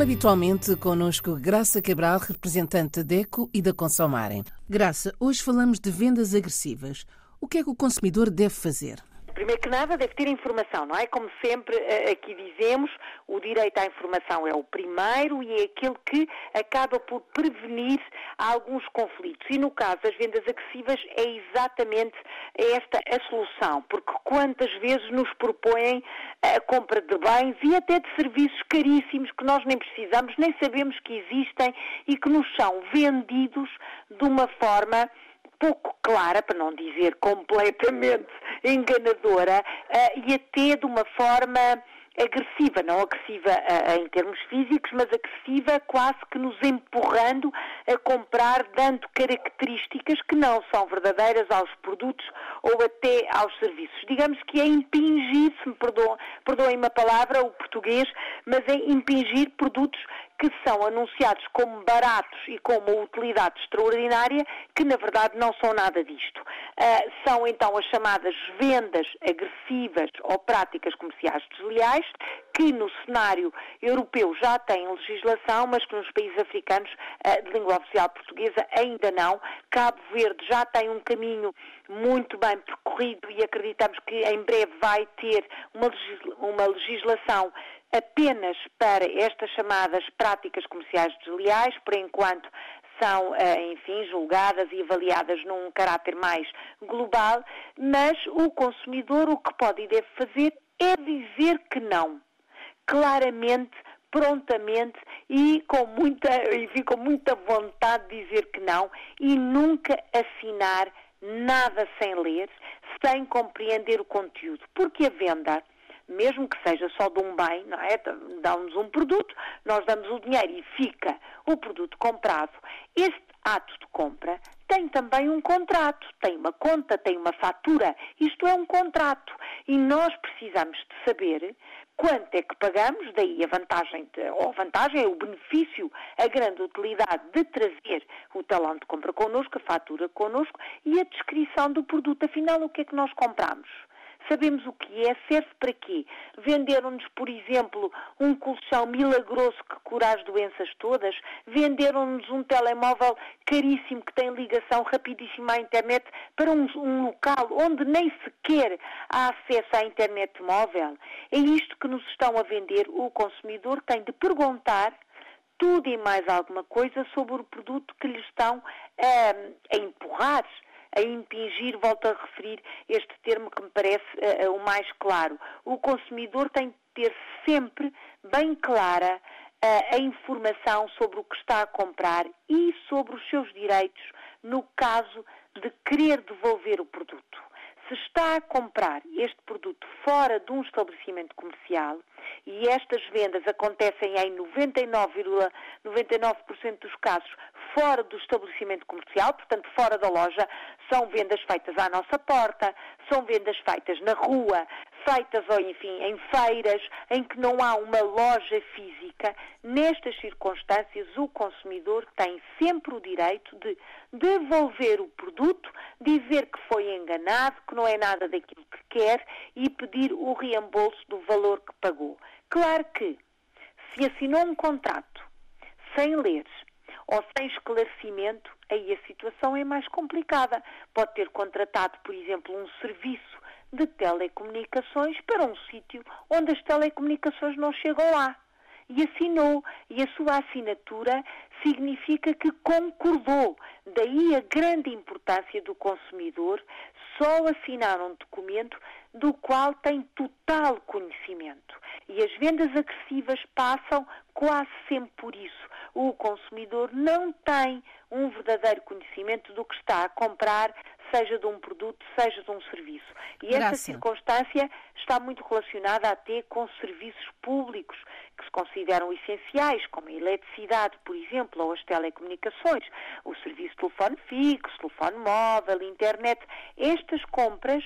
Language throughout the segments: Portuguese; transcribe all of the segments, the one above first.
Como habitualmente, connosco Graça Cabral, representante da DECO e da Consomarem. Graça, hoje falamos de vendas agressivas. O que é que o consumidor deve fazer? Primeiro que nada, deve ter informação, não é? Como sempre eh, aqui dizemos, o direito à informação é o primeiro e é aquele que acaba por prevenir alguns conflitos. E no caso das vendas agressivas é exatamente esta a solução, porque quantas vezes nos propõem a compra de bens e até de serviços caríssimos que nós nem precisamos, nem sabemos que existem e que nos são vendidos de uma forma pouco clara, para não dizer completamente enganadora, uh, e até de uma forma agressiva, não agressiva uh, em termos físicos, mas agressiva quase que nos empurrando a comprar, dando características que não são verdadeiras aos produtos ou até aos serviços. Digamos que é impingir, se me perdoem uma palavra, o português, mas é impingir produtos que são anunciados como baratos e com uma utilidade extraordinária, que na verdade não são nada disto. Uh, são então as chamadas vendas agressivas ou práticas comerciais desleais, que no cenário europeu já têm legislação, mas que nos países africanos uh, de língua oficial portuguesa ainda não. Cabo Verde já tem um caminho muito bem percorrido e acreditamos que em breve vai ter uma, uma legislação apenas para estas chamadas práticas comerciais desleais, por enquanto são, eh, enfim, julgadas e avaliadas num caráter mais global, mas o consumidor o que pode e deve fazer é dizer que não. Claramente, prontamente e com muita, enfim, com muita vontade de dizer que não e nunca assinar nada sem ler, sem compreender o conteúdo. Porque a venda mesmo que seja só de um bem, não é? Dá-nos um produto, nós damos o dinheiro e fica o produto comprado. Este ato de compra tem também um contrato, tem uma conta, tem uma fatura. Isto é um contrato. E nós precisamos de saber quanto é que pagamos, daí a vantagem, de, ou a vantagem é o benefício, a grande utilidade de trazer o talão de compra connosco, a fatura connosco e a descrição do produto. Afinal, o que é que nós compramos? Sabemos o que é, serve para quê? Venderam-nos, por exemplo, um colchão milagroso que cura as doenças todas? Venderam-nos um telemóvel caríssimo que tem ligação rapidíssima à internet para um, um local onde nem sequer há acesso à internet móvel? É isto que nos estão a vender. O consumidor tem de perguntar tudo e mais alguma coisa sobre o produto que lhe estão a, a empurrar a impingir, volto a referir este termo que me parece uh, o mais claro. O consumidor tem de ter sempre bem clara uh, a informação sobre o que está a comprar e sobre os seus direitos no caso de querer devolver o produto. Se está a comprar este produto fora de um estabelecimento comercial, e estas vendas acontecem em 99,99% ,99 dos casos fora do estabelecimento comercial, portanto fora da loja, são vendas feitas à nossa porta, são vendas feitas na rua, feitas, ou enfim, em feiras, em que não há uma loja física. Nestas circunstâncias, o consumidor tem sempre o direito de devolver o produto, dizer que foi enganado, que não é nada daquilo que quer e pedir o reembolso do valor que pagou. Claro que, se assinou um contrato sem ler ou sem esclarecimento, aí a situação é mais complicada. Pode ter contratado, por exemplo, um serviço de telecomunicações para um sítio onde as telecomunicações não chegam lá. E assinou. E a sua assinatura significa que concordou. Daí a grande importância do consumidor só assinar um documento do qual tem total conhecimento. E as vendas agressivas passam quase sempre por isso. O consumidor não tem um verdadeiro conhecimento do que está a comprar, seja de um produto, seja de um serviço. E essa circunstância está muito relacionada até com serviços públicos que se consideram essenciais, como a eletricidade, por exemplo, ou as telecomunicações, o serviço de telefone fixo, telefone móvel, internet. Estas compras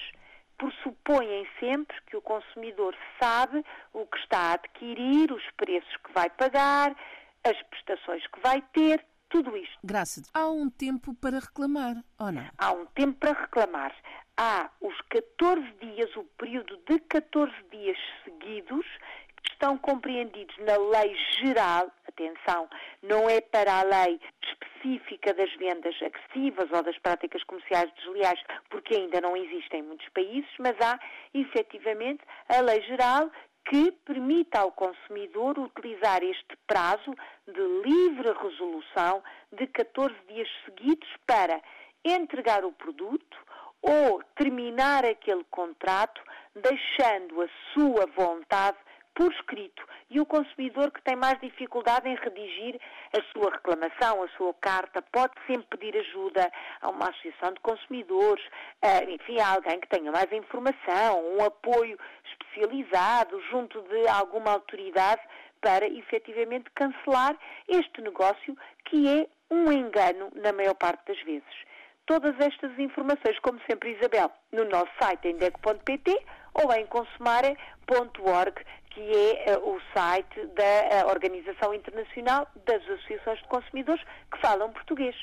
pressupõem sempre que o consumidor sabe o que está a adquirir, os preços que vai pagar, as prestações que vai ter, tudo isto. Há um tempo para reclamar, ou não? Há um tempo para reclamar. Há os 14 dias, o período de 14 dias seguidos, que estão compreendidos na lei geral, atenção, não é para a lei específica das vendas agressivas ou das práticas comerciais desleais, porque ainda não existem em muitos países, mas há efetivamente a lei geral que permita ao consumidor utilizar este prazo de livre resolução de 14 dias seguidos para entregar o produto ou terminar aquele contrato deixando a sua vontade por escrito e o consumidor que tem mais dificuldade em redigir a sua reclamação, a sua carta, pode sempre pedir ajuda a uma associação de consumidores, enfim, a alguém que tenha mais informação, um apoio especializado junto de alguma autoridade para efetivamente cancelar este negócio que é um engano na maior parte das vezes. Todas estas informações, como sempre, Isabel, no nosso site em deco.pt ou em consumare.org, que é uh, o site da uh, Organização Internacional das Associações de Consumidores que falam português.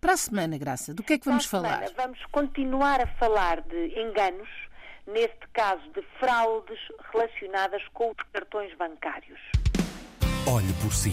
Para a semana, Graça, do que é que vamos falar? Semana, vamos continuar a falar de enganos, neste caso de fraudes relacionadas com os cartões bancários. Olhe por si.